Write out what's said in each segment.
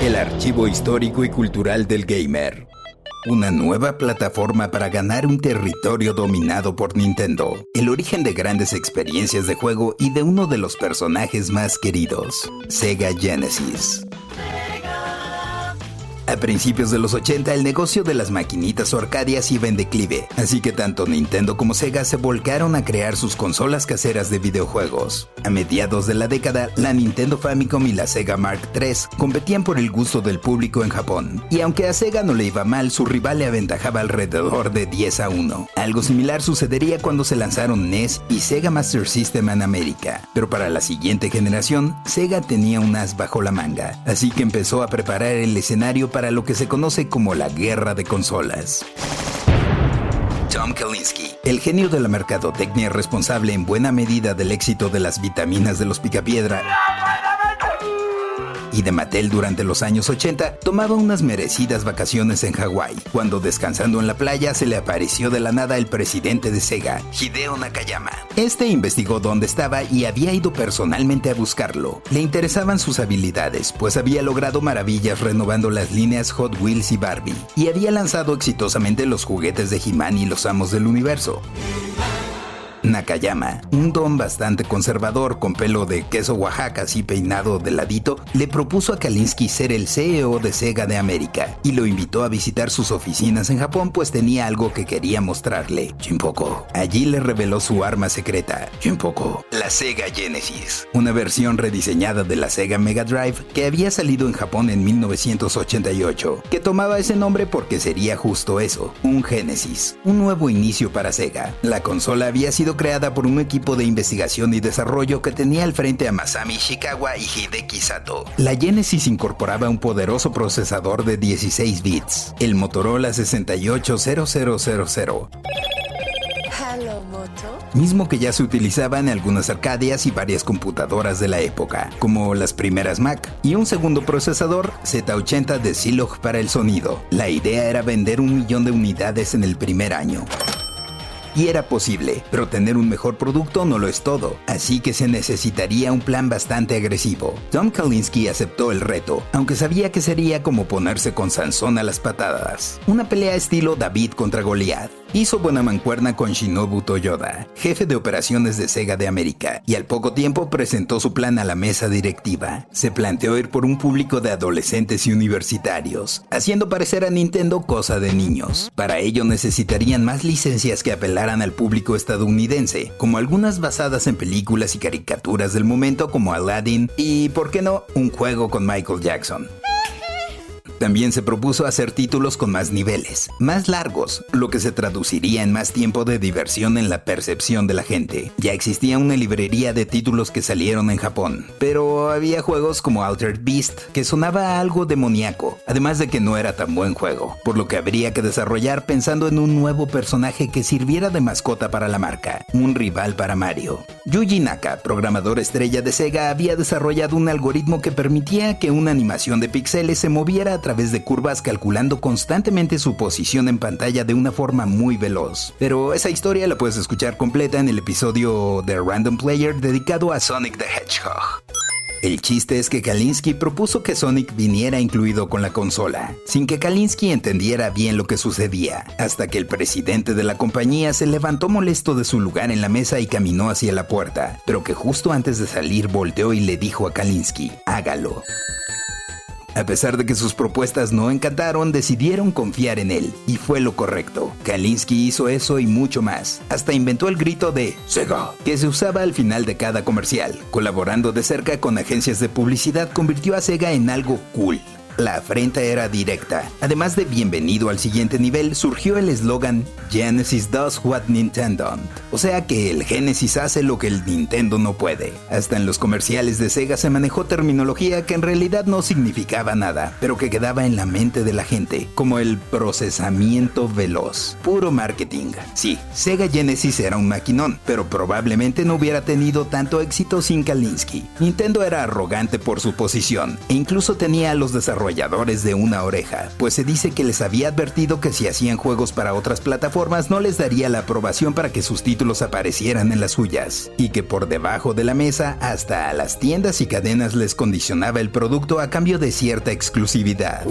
El archivo histórico y cultural del gamer. Una nueva plataforma para ganar un territorio dominado por Nintendo. El origen de grandes experiencias de juego y de uno de los personajes más queridos, Sega Genesis. A principios de los 80 el negocio de las maquinitas o arcadias iba en declive, así que tanto Nintendo como Sega se volcaron a crear sus consolas caseras de videojuegos. A mediados de la década, la Nintendo Famicom y la Sega Mark III competían por el gusto del público en Japón, y aunque a Sega no le iba mal, su rival le aventajaba alrededor de 10 a 1. Algo similar sucedería cuando se lanzaron NES y Sega Master System en América, pero para la siguiente generación, Sega tenía un as bajo la manga, así que empezó a preparar el escenario para lo que se conoce como la guerra de consolas. Tom Kalinske, el genio de la mercadotecnia responsable en buena medida del éxito de las vitaminas de los picapiedra y de Mattel durante los años 80, tomaba unas merecidas vacaciones en Hawái, cuando descansando en la playa se le apareció de la nada el presidente de Sega, Hideo Nakayama. Este investigó dónde estaba y había ido personalmente a buscarlo. Le interesaban sus habilidades, pues había logrado maravillas renovando las líneas Hot Wheels y Barbie, y había lanzado exitosamente los juguetes de He-Man y los amos del universo. Nakayama, un don bastante conservador con pelo de queso Oaxaca así peinado de ladito, le propuso a Kalinsky ser el CEO de Sega de América y lo invitó a visitar sus oficinas en Japón pues tenía algo que quería mostrarle. Chimpoko. Allí le reveló su arma secreta, la Sega Genesis, una versión rediseñada de la Sega Mega Drive que había salido en Japón en 1988, que tomaba ese nombre porque sería justo eso, un Genesis, un nuevo inicio para Sega. La consola había sido creada por un equipo de investigación y desarrollo que tenía al frente a Masami Ishikawa y Hideki Sato. La Genesis incorporaba un poderoso procesador de 16 bits, el Motorola 680000 mismo que ya se utilizaba en algunas arcadias y varias computadoras de la época, como las primeras Mac, y un segundo procesador Z80 de Zilog para el sonido. La idea era vender un millón de unidades en el primer año y era posible, pero tener un mejor producto no lo es todo, así que se necesitaría un plan bastante agresivo. Tom Kalinske aceptó el reto, aunque sabía que sería como ponerse con Sansón a las patadas. Una pelea estilo David contra Goliath hizo buena mancuerna con Shinobu Toyoda, jefe de operaciones de Sega de América, y al poco tiempo presentó su plan a la mesa directiva. Se planteó ir por un público de adolescentes y universitarios, haciendo parecer a Nintendo cosa de niños. Para ello necesitarían más licencias que apelaran al público estadounidense, como algunas basadas en películas y caricaturas del momento como Aladdin y, por qué no, un juego con Michael Jackson. También se propuso hacer títulos con más niveles, más largos, lo que se traduciría en más tiempo de diversión en la percepción de la gente. Ya existía una librería de títulos que salieron en Japón, pero había juegos como Altered Beast que sonaba algo demoníaco, además de que no era tan buen juego, por lo que habría que desarrollar pensando en un nuevo personaje que sirviera de mascota para la marca, un rival para Mario. Yuji Naka, programador estrella de Sega, había desarrollado un algoritmo que permitía que una animación de píxeles se moviera a través de curvas calculando constantemente su posición en pantalla de una forma muy veloz. Pero esa historia la puedes escuchar completa en el episodio de Random Player dedicado a Sonic the Hedgehog. El chiste es que Kalinsky propuso que Sonic viniera incluido con la consola, sin que Kalinsky entendiera bien lo que sucedía, hasta que el presidente de la compañía se levantó molesto de su lugar en la mesa y caminó hacia la puerta, pero que justo antes de salir volteó y le dijo a Kalinsky, hágalo. A pesar de que sus propuestas no encantaron, decidieron confiar en él, y fue lo correcto. Kalinsky hizo eso y mucho más. Hasta inventó el grito de Sega, que se usaba al final de cada comercial. Colaborando de cerca con agencias de publicidad, convirtió a Sega en algo cool. La afrenta era directa. Además de bienvenido al siguiente nivel, surgió el eslogan Genesis does what Nintendo. O sea que el Genesis hace lo que el Nintendo no puede. Hasta en los comerciales de Sega se manejó terminología que en realidad no significaba nada, pero que quedaba en la mente de la gente, como el procesamiento veloz. Puro marketing. Sí, Sega Genesis era un maquinón, pero probablemente no hubiera tenido tanto éxito sin Kalinsky. Nintendo era arrogante por su posición, e incluso tenía los desarrolladores desarrolladores de una oreja, pues se dice que les había advertido que si hacían juegos para otras plataformas no les daría la aprobación para que sus títulos aparecieran en las suyas, y que por debajo de la mesa hasta a las tiendas y cadenas les condicionaba el producto a cambio de cierta exclusividad.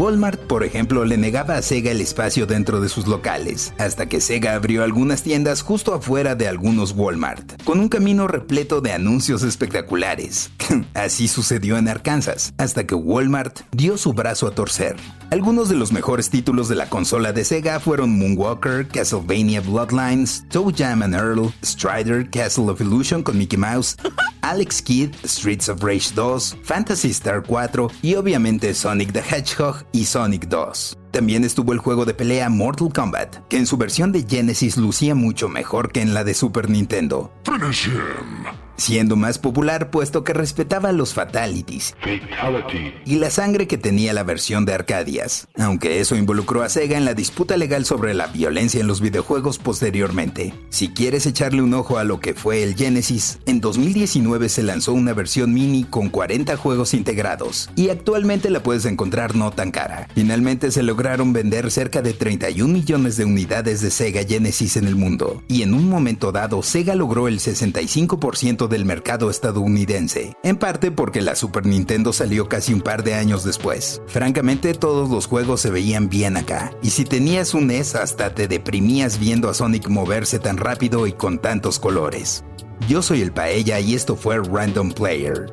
Walmart, por ejemplo, le negaba a Sega el espacio dentro de sus locales, hasta que Sega abrió algunas tiendas justo afuera de algunos Walmart, con un camino repleto de anuncios espectaculares. Así sucedió en Arkansas, hasta que Walmart dio su brazo a torcer. Algunos de los mejores títulos de la consola de Sega fueron Moonwalker, Castlevania Bloodlines, Toe Jam and Earl, Strider, Castle of Illusion con Mickey Mouse, Alex Kidd, Streets of Rage 2, Fantasy Star 4 y obviamente Sonic the Hedgehog y Sonic 2. También estuvo el juego de pelea Mortal Kombat, que en su versión de Genesis lucía mucho mejor que en la de Super Nintendo siendo más popular puesto que respetaba los fatalities y la sangre que tenía la versión de Arcadias, aunque eso involucró a Sega en la disputa legal sobre la violencia en los videojuegos posteriormente. Si quieres echarle un ojo a lo que fue el Genesis, en 2019 se lanzó una versión mini con 40 juegos integrados y actualmente la puedes encontrar no tan cara. Finalmente se lograron vender cerca de 31 millones de unidades de Sega Genesis en el mundo y en un momento dado Sega logró el 65% del mercado estadounidense, en parte porque la Super Nintendo salió casi un par de años después. Francamente, todos los juegos se veían bien acá, y si tenías un NES hasta te deprimías viendo a Sonic moverse tan rápido y con tantos colores. Yo soy el Paella y esto fue Random Player.